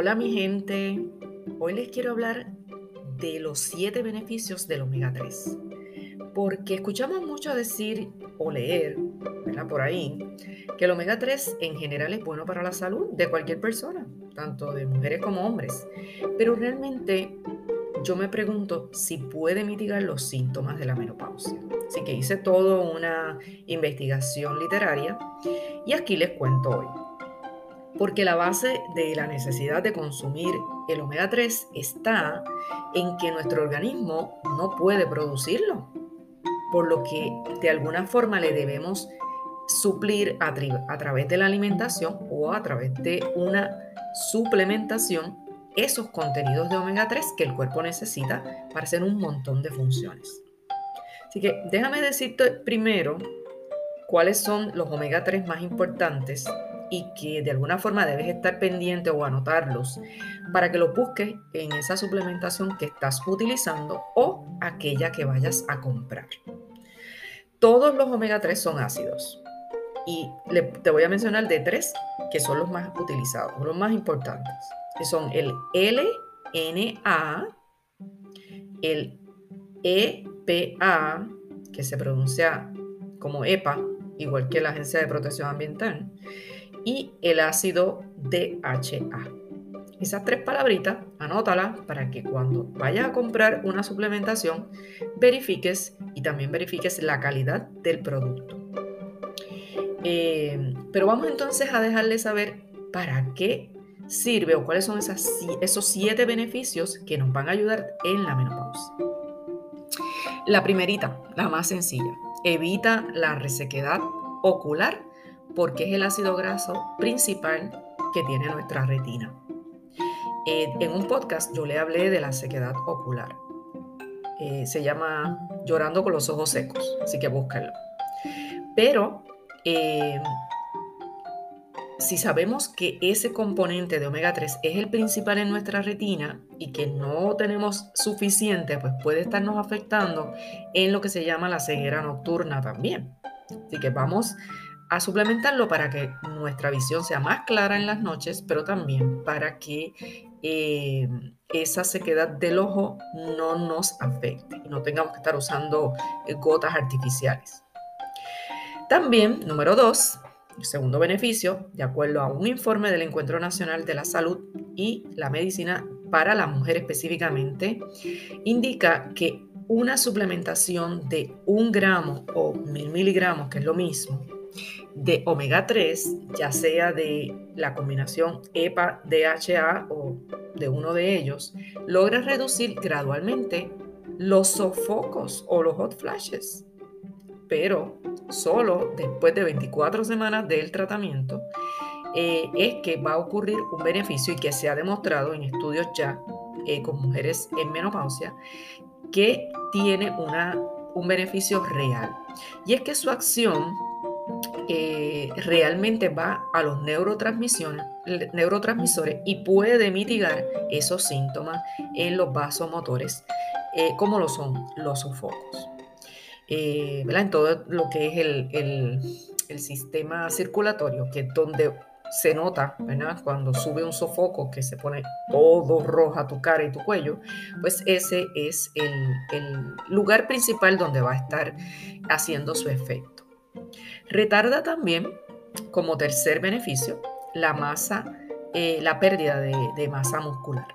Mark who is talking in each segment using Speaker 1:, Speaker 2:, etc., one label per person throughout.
Speaker 1: Hola mi gente, hoy les quiero hablar de los siete beneficios del omega 3. Porque escuchamos mucho decir o leer, ¿verdad? Por ahí, que el omega 3 en general es bueno para la salud de cualquier persona, tanto de mujeres como hombres. Pero realmente yo me pregunto si puede mitigar los síntomas de la menopausia. Así que hice toda una investigación literaria y aquí les cuento hoy porque la base de la necesidad de consumir el omega 3 está en que nuestro organismo no puede producirlo, por lo que de alguna forma le debemos suplir a, través de la alimentación o a través de una suplementación esos contenidos de omega 3 que el cuerpo necesita para hacer un montón de funciones. Así que déjame decirte primero cuáles son los omega 3 más importantes y que de alguna forma debes estar pendiente o anotarlos para que los busques en esa suplementación que estás utilizando o aquella que vayas a comprar. Todos los omega 3 son ácidos y te voy a mencionar de tres que son los más utilizados, los más importantes, que son el LNA, el EPA, que se pronuncia como EPA, igual que la Agencia de Protección Ambiental, y el ácido DHA. Esas tres palabritas, anótalas para que cuando vayas a comprar una suplementación, verifiques y también verifiques la calidad del producto. Eh, pero vamos entonces a dejarle saber para qué sirve o cuáles son esos siete beneficios que nos van a ayudar en la menopausia. La primerita, la más sencilla, evita la resequedad ocular porque es el ácido graso principal que tiene nuestra retina. Eh, en un podcast yo le hablé de la sequedad ocular. Eh, se llama Llorando con los ojos secos, así que búscalo. Pero eh, si sabemos que ese componente de omega 3 es el principal en nuestra retina y que no tenemos suficiente, pues puede estarnos afectando en lo que se llama la ceguera nocturna también. Así que vamos a suplementarlo para que nuestra visión sea más clara en las noches, pero también para que eh, esa sequedad del ojo no nos afecte y no tengamos que estar usando eh, gotas artificiales. También, número dos, segundo beneficio, de acuerdo a un informe del Encuentro Nacional de la Salud y la Medicina para la Mujer específicamente, indica que una suplementación de un gramo o mil miligramos, que es lo mismo, de omega 3, ya sea de la combinación EPA-DHA o de uno de ellos, logra reducir gradualmente los sofocos o los hot flashes, pero solo después de 24 semanas del tratamiento eh, es que va a ocurrir un beneficio y que se ha demostrado en estudios ya eh, con mujeres en menopausia que tiene una, un beneficio real. Y es que su acción eh, realmente va a los neurotransmisores y puede mitigar esos síntomas en los vasomotores, eh, como lo son los sofocos. Eh, en todo lo que es el, sistema circulatorio, que es donde se nota, Cuando sube un sofoco que se pone todo roja tu cara y tu cuello, pues ese es el lugar principal donde va a estar haciendo su efecto. Retarda también, como tercer beneficio, la masa, eh, la pérdida de, masa muscular,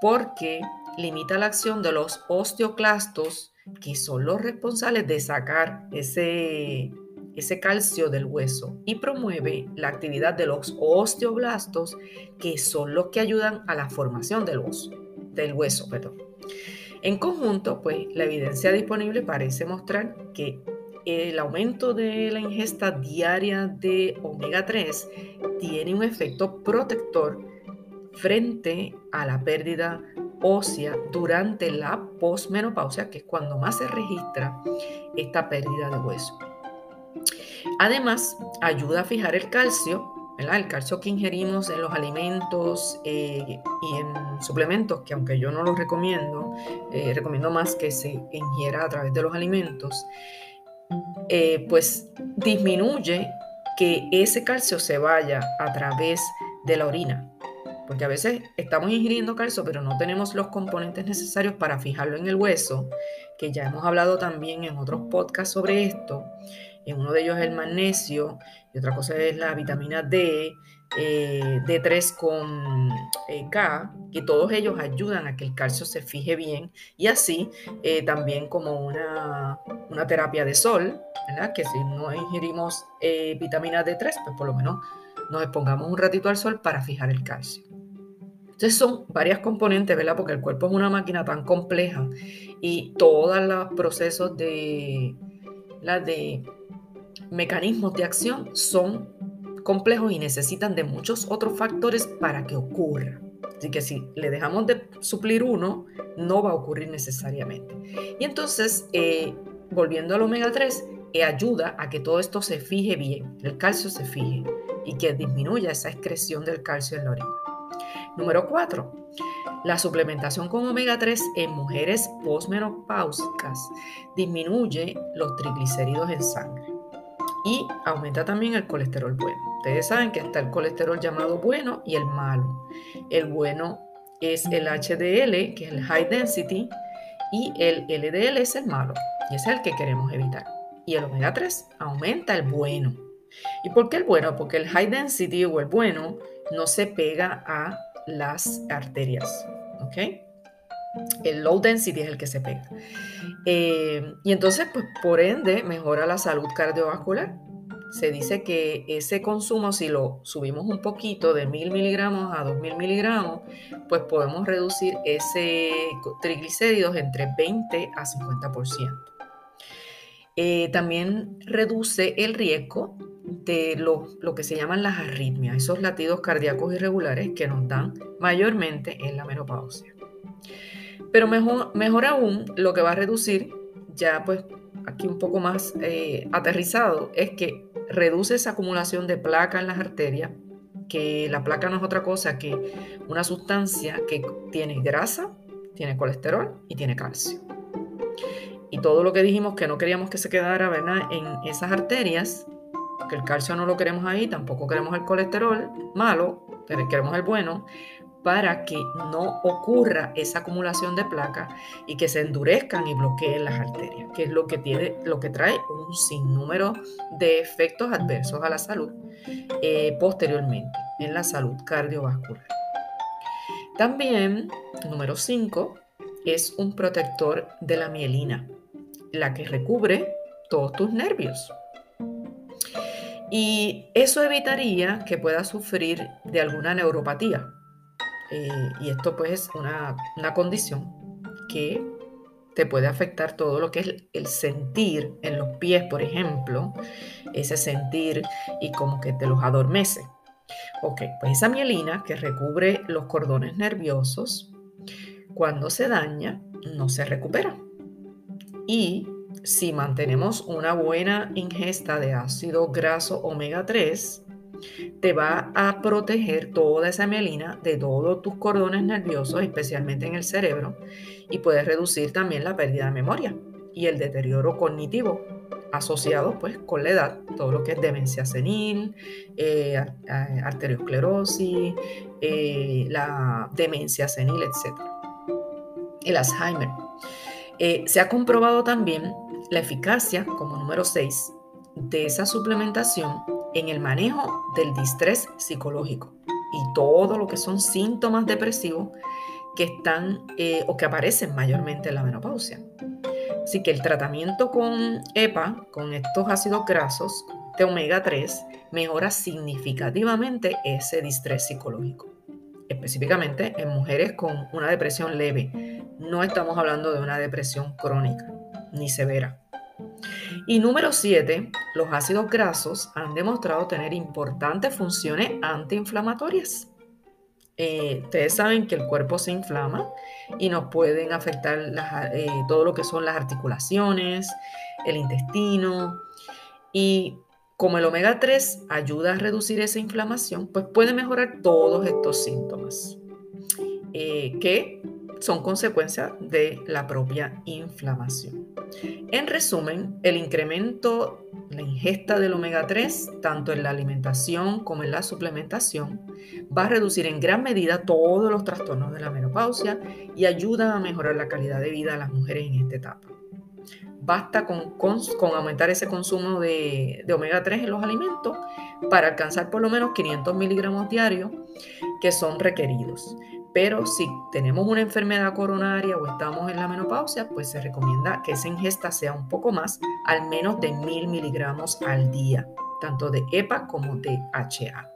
Speaker 1: porque limita la acción de los osteoclastos, que son los responsables de sacar ese, ese calcio del hueso y promueve la actividad de los osteoblastos, que son los que ayudan a la formación del hueso. Del hueso. En conjunto, pues la evidencia disponible parece mostrar que el aumento de la ingesta diaria de omega 3 tiene un efecto protector frente a la pérdida ósea durante la posmenopausia, que es cuando más se registra esta pérdida de hueso. Además, ayuda a fijar el calcio, el calcio que ingerimos en los alimentos eh, y en suplementos, que aunque yo no los recomiendo, eh, recomiendo más que se ingiera a través de los alimentos. Eh, pues disminuye que ese calcio se vaya a través de la orina. porque a veces estamos ingiriendo calcio, pero no tenemos los componentes necesarios para fijarlo en el hueso, que ya hemos hablado también en otros podcasts sobre esto. Uno de ellos es el magnesio y otra cosa es la vitamina D, eh, D3 con eh, K, y todos ellos ayudan a que el calcio se fije bien y así eh, también como una, una, terapia de sol, ¿verdad? que si no ingerimos vitamina D3, pues por lo menos nos expongamos un ratito al sol para fijar el calcio. Entonces son varias componentes, ¿verdad? Porque el cuerpo es una máquina tan compleja y todos los procesos de, la de mecanismos de acción son complejos y necesitan de muchos otros factores para que ocurra. Así que si le dejamos de suplir uno, no va a ocurrir necesariamente. Y entonces, eh, volviendo al omega 3, eh, ayuda a que todo esto se fije bien, el calcio se fije y que disminuya esa excreción del calcio en la orina. Número 4. La suplementación con omega 3 en mujeres postmenopáusicas disminuye los triglicéridos en sangre y aumenta también el colesterol bueno. Ustedes saben que está el colesterol llamado bueno y el malo. El bueno es el HDL, que es el high density, y el LDL es el malo, y es el que queremos evitar. Y el omega 3 aumenta el bueno. ¿Y por qué el bueno? Porque el high density o el bueno no se pega a las arterias. ¿Ok? El low density es el que se pega. Eh, y entonces, pues por ende, mejora la salud cardiovascular. Se dice que ese consumo, si lo subimos un poquito de mil miligramos a 2000 miligramos, pues podemos reducir ese triglicéridos entre 20 a 50%. Eh, también reduce el riesgo de lo, lo, que se llaman las arritmias, esos latidos cardíacos irregulares que nos dan mayormente en la menopausia. Pero mejor, mejor aún, lo que va a reducir, ya pues aquí un poco más eh, aterrizado, es que reduce esa acumulación de placa en las arterias, que la placa no es otra cosa que una sustancia que tiene grasa, tiene colesterol y tiene calcio. Y todo lo que dijimos que no queríamos que se quedara ¿verdad? en esas arterias, que el calcio no lo queremos ahí, tampoco queremos el colesterol malo, queremos el bueno, para que no ocurra esa acumulación de placa y que se endurezcan y bloqueen las arterias, que es lo que, tiene, lo que trae un sinnúmero de efectos adversos a la salud eh, posteriormente en la salud cardiovascular. También, número 5, es un protector de la mielina, la que recubre todos tus nervios. Y eso evitaría que puedas sufrir de alguna neuropatía, eh, y esto pues es una, condición que te puede afectar todo lo que es el sentir en los pies, por ejemplo, ese sentir y como que te los adormece. Ok, pues esa mielina que recubre los cordones nerviosos, cuando se daña, no se recupera. Y si mantenemos una buena ingesta de ácido graso omega 3, te va a proteger toda esa mielina de todos tus cordones nerviosos, especialmente en el cerebro, y puedes reducir también la pérdida de memoria y el deterioro cognitivo asociado pues con la edad, todo lo que es demencia senil, eh, arteriosclerosis, eh, la demencia senil, etc. El Alzheimer. Eh, se ha comprobado también la eficacia, como número 6, de esa suplementación en el manejo del distrés psicológico y todo lo que son síntomas depresivos que están eh, o que aparecen mayormente en la menopausia. Así que el tratamiento con EPA, con estos ácidos grasos de omega 3, mejora significativamente ese distrés psicológico. Específicamente en mujeres con una depresión leve. No estamos hablando de una depresión crónica ni severa. Y número 7, los ácidos grasos han demostrado tener importantes funciones antiinflamatorias. Eh, ustedes saben que el cuerpo se inflama y nos pueden afectar eh, todo lo que son las articulaciones, el intestino. Y como el omega 3 ayuda a reducir esa inflamación, pues puede mejorar todos estos síntomas. Eh, son consecuencia de la propia inflamación. En resumen, el incremento, la ingesta del omega 3, tanto en la alimentación como en la suplementación, va a reducir en gran medida todos los trastornos de la menopausia y ayuda a mejorar la calidad de vida de las mujeres en esta etapa. Basta con, aumentar ese consumo de, de omega 3 en los alimentos para alcanzar por lo menos 500 miligramos diarios que son requeridos. Pero si tenemos una enfermedad coronaria o estamos en la menopausia, pues se recomienda que esa ingesta sea un poco más, al menos de 1000 miligramos al día, tanto de EPA como de HA,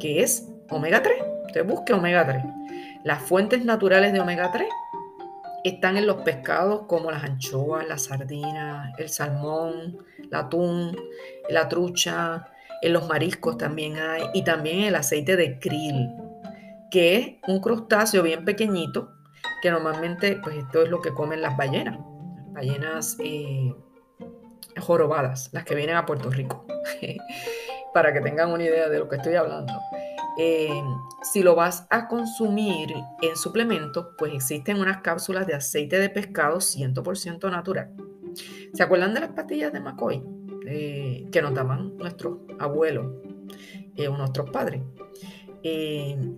Speaker 1: que es omega 3. Usted busque omega 3. Las fuentes naturales de omega 3 están en los pescados como las anchoas, la sardina, el salmón, el atún, la trucha, en los mariscos también hay, y también el aceite de krill, que es un crustáceo bien pequeñito, que normalmente, pues esto es lo que comen las ballenas, ballenas eh, jorobadas, las que vienen a Puerto Rico, para que tengan una idea de lo que estoy hablando. Eh, si lo vas a consumir en suplemento, pues existen unas cápsulas de aceite de pescado 100% natural. ¿Se acuerdan de las pastillas de McCoy eh, que nos daban nuestros abuelos o nuestros padres?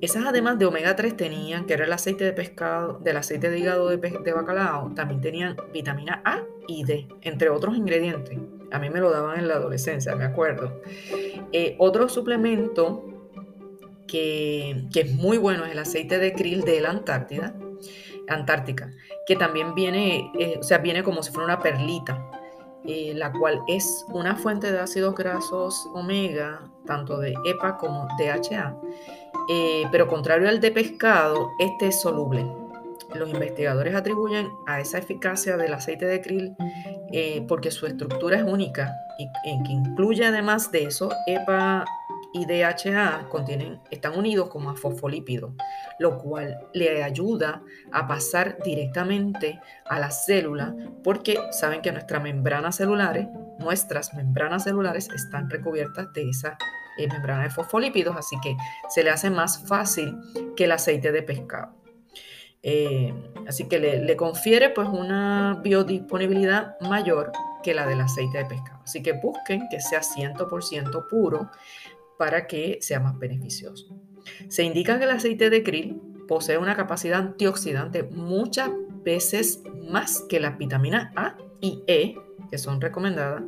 Speaker 1: Esas además de omega 3 tenían, que era el aceite de pescado, del aceite de hígado de, de, bacalao, también tenían vitamina A y D, entre otros ingredientes. A mí me lo daban en la adolescencia, me acuerdo. Eh, otro suplemento que, es muy bueno es el aceite de krill de la Antártida, Antártica, que también viene, eh, o sea, viene como si fuera una perlita. La cual es una fuente de ácidos grasos omega, tanto de EPA como DHA, eh, pero contrario al de pescado, este es soluble. Los investigadores atribuyen a esa eficacia del aceite de krill eh, porque su estructura es única y en que incluye además de eso EPA y DHA contienen, están unidos como a fosfolípidos, lo cual le ayuda a pasar directamente a la célula porque saben que nuestras membranas celulares, nuestras membranas celulares están recubiertas de esa eh, membrana de fosfolípidos, así que se le hace más fácil que el aceite de pescado. Eh, así que le, confiere pues una biodisponibilidad mayor que la del aceite de pescado. Así que busquen que sea 100% puro para que sea más beneficioso. Se indica que el aceite de krill posee una capacidad antioxidante muchas veces más que las vitaminas A y E, que son recomendadas,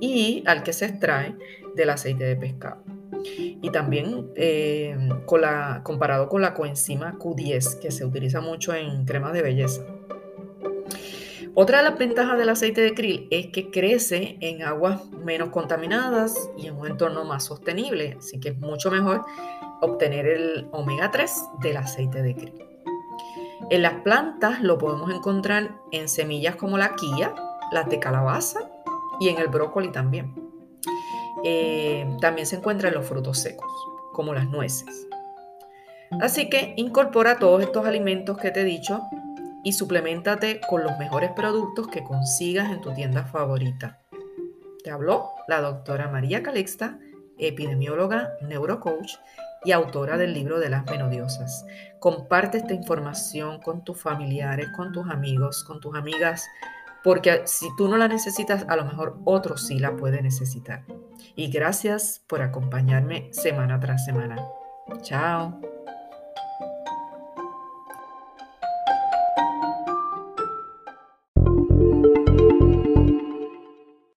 Speaker 1: y al que se extrae del aceite de pescado. Y también eh, comparado con la coenzima Q10, que se utiliza mucho en cremas de belleza. Otra de las ventajas del aceite de krill es que crece en aguas menos contaminadas y en un entorno más sostenible, así que es mucho mejor obtener el omega 3 del aceite de krill. En las plantas lo podemos encontrar en semillas como la quilla, las de calabaza y en el brócoli también. Eh, también se encuentra en los frutos secos, como las nueces. Así que incorpora todos estos alimentos que te he dicho y suplementate con los mejores productos que consigas en tu tienda favorita. Te habló la doctora María Calixta, epidemióloga, neurocoach y autora del libro de las menodiosas. Comparte esta información con tus familiares, con tus amigos, con tus amigas, porque si tú no la necesitas, a lo mejor otro sí la puede necesitar. Y gracias por acompañarme semana tras semana. Chao.